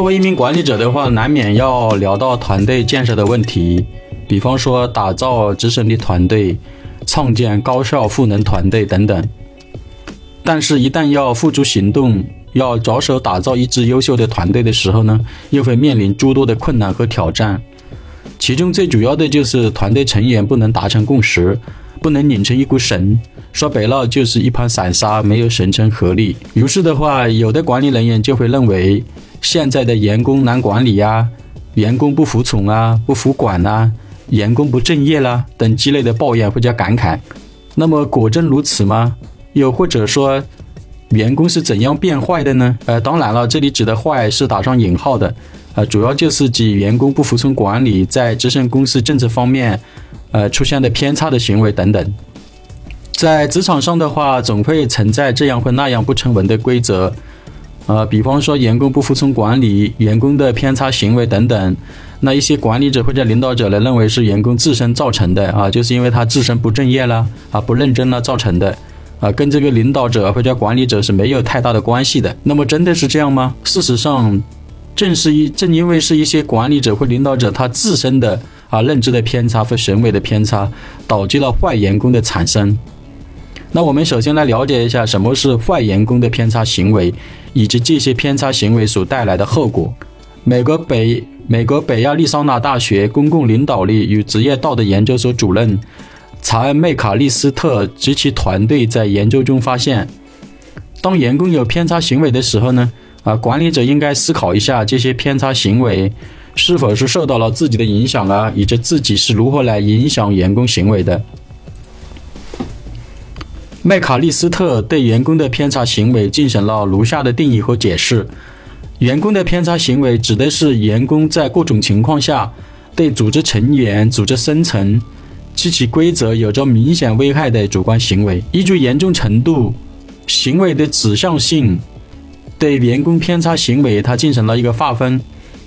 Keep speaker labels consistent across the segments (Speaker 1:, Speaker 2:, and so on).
Speaker 1: 作为一名管理者的话，难免要聊到团队建设的问题，比方说打造执行力团队、创建高效赋能团队等等。但是，一旦要付诸行动，要着手打造一支优秀的团队的时候呢，又会面临诸多的困难和挑战。其中最主要的就是团队成员不能达成共识，不能拧成一股绳。说白了就是一盘散沙，没有形成合力。于是的话，有的管理人员就会认为现在的员工难管理呀，员工不服从啊，不服管呐，员工不敬业啦等积累的抱怨或者感慨。那么果真如此吗？又或者说，员工是怎样变坏的呢？呃，当然了，这里指的坏是打上引号的，呃，主要就是指员工不服从管理，在执行公司政策方面，呃，出现的偏差的行为等等。在职场上的话，总会存在这样或那样不成文的规则，呃，比方说员工不服从管理、员工的偏差行为等等。那一些管理者或者领导者呢，认为是员工自身造成的啊，就是因为他自身不正业了啊，不认真了造成的啊，跟这个领导者或者管理者是没有太大的关系的。那么真的是这样吗？事实上，正是一正因为是一些管理者或领导者他自身的啊认知的偏差和行为的偏差，导致了坏员工的产生。那我们首先来了解一下什么是坏员工的偏差行为，以及这些偏差行为所带来的后果。美国北美国北亚利桑那大学公共领导力与职业道德研究所主任查恩·麦卡利斯特及其团队在研究中发现，当员工有偏差行为的时候呢，啊，管理者应该思考一下这些偏差行为是否是受到了自己的影响啊，以及自己是如何来影响员工行为的。麦卡利斯特对员工的偏差行为进行了如下的定义和解释：员工的偏差行为指的是员工在各种情况下对组织成员、组织生存及其规则有着明显危害的主观行为。依据严重程度、行为的指向性，对员工偏差行为，它进行了一个划分，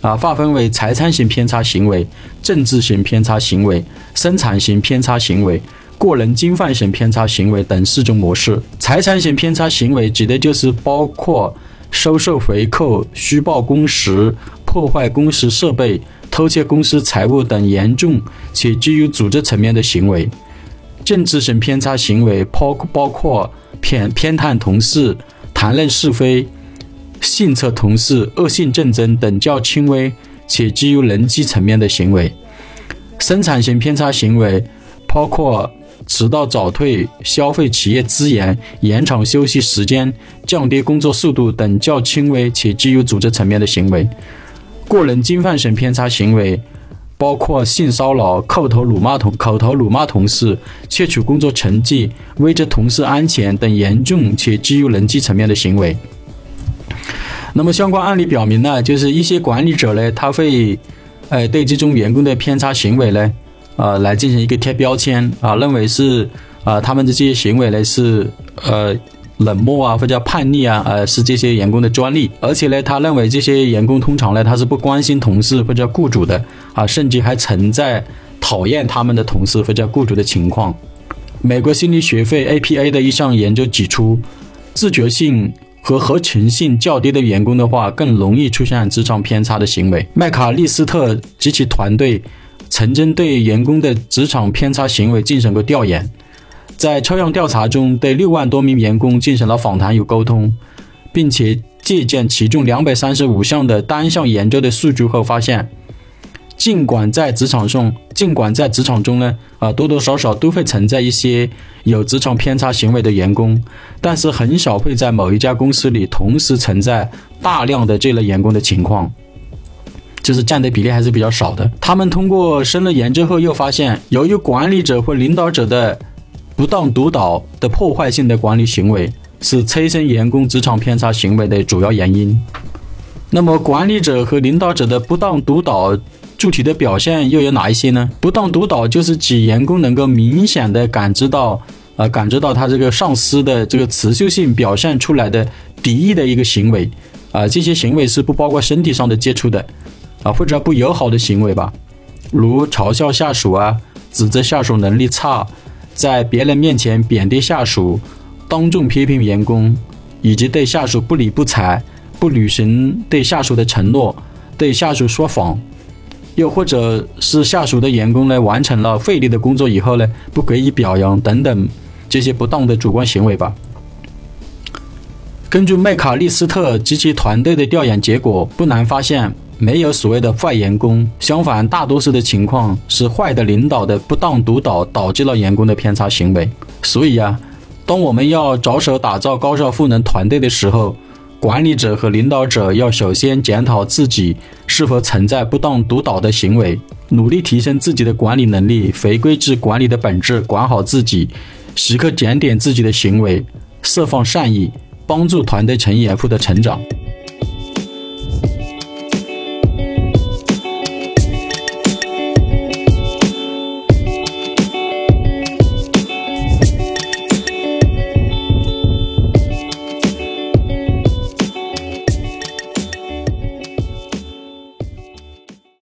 Speaker 1: 啊，划分为财产型偏差行为、政治型偏差行为、生产型偏差行为。个人侵犯型偏差行为等四种模式。财产型偏差行为指的就是包括收受回扣、虚报工时、破坏公司设备、偷窃公司财物等严重且基于组织层面的行为。政治型偏差行为包包括偏偏袒同事、谈论是非、性测同事、恶性竞争等较轻微且基于人机层面的行为。生产型偏差行为包括。迟到早退、消费企业资源、延长休息时间、降低工作速度等较轻微且基于组织层面的行为；个人侵犯性偏差行为包括性骚扰、口头辱骂同口头辱骂同事、窃取工作成绩、危及同事安全等严重且基于人际层面的行为。那么相关案例表明呢，就是一些管理者呢，他会，呃，对这种员工的偏差行为呢。呃，来进行一个贴标签啊，认为是啊，他们的这些行为呢是呃冷漠啊，或者叛逆啊，呃是这些员工的专利，而且呢，他认为这些员工通常呢他是不关心同事或者雇主的啊，甚至还存在讨厌他们的同事或者雇主的情况。美国心理学会 APA 的一项研究指出，自觉性和合群性较低的员工的话，更容易出现职场偏差的行为。麦卡利斯特及其团队。曾经对员工的职场偏差行为进行过调研，在抽样调查中，对六万多名员工进行了访谈与沟通，并且借鉴其中两百三十五项的单项研究的数据后发现，尽管在职场上，尽管在职场中呢，啊多多少少都会存在一些有职场偏差行为的员工，但是很少会在某一家公司里同时存在大量的这类员工的情况。就是占的比例还是比较少的。他们通过深入研究后又发现，由于管理者或领导者的不当督导的破坏性的管理行为，是催生员工职场偏差行为的主要原因。那么，管理者和领导者的不当督导具体的表现又有哪一些呢？不当督导就是指员工能够明显的感知到，呃，感知到他这个上司的这个持续性表现出来的敌意的一个行为，啊，这些行为是不包括身体上的接触的。啊，或者不友好的行为吧，如嘲笑下属啊，指责下属能力差，在别人面前贬低下属，当众批评员工，以及对下属不理不睬，不履行对下属的承诺，对下属说谎，又或者是下属的员工呢完成了费力的工作以后呢不给予表扬等等这些不当的主观行为吧。根据麦卡利斯特及其团队的调研结果，不难发现。没有所谓的坏员工，相反，大多数的情况是坏的领导的不当督导导致了员工的偏差行为。所以啊，当我们要着手打造高效赋能团队的时候，管理者和领导者要首先检讨自己是否存在不当督导的行为，努力提升自己的管理能力，回归至管理的本质，管好自己，时刻检点自己的行为，释放善意，帮助团队成员获得成长。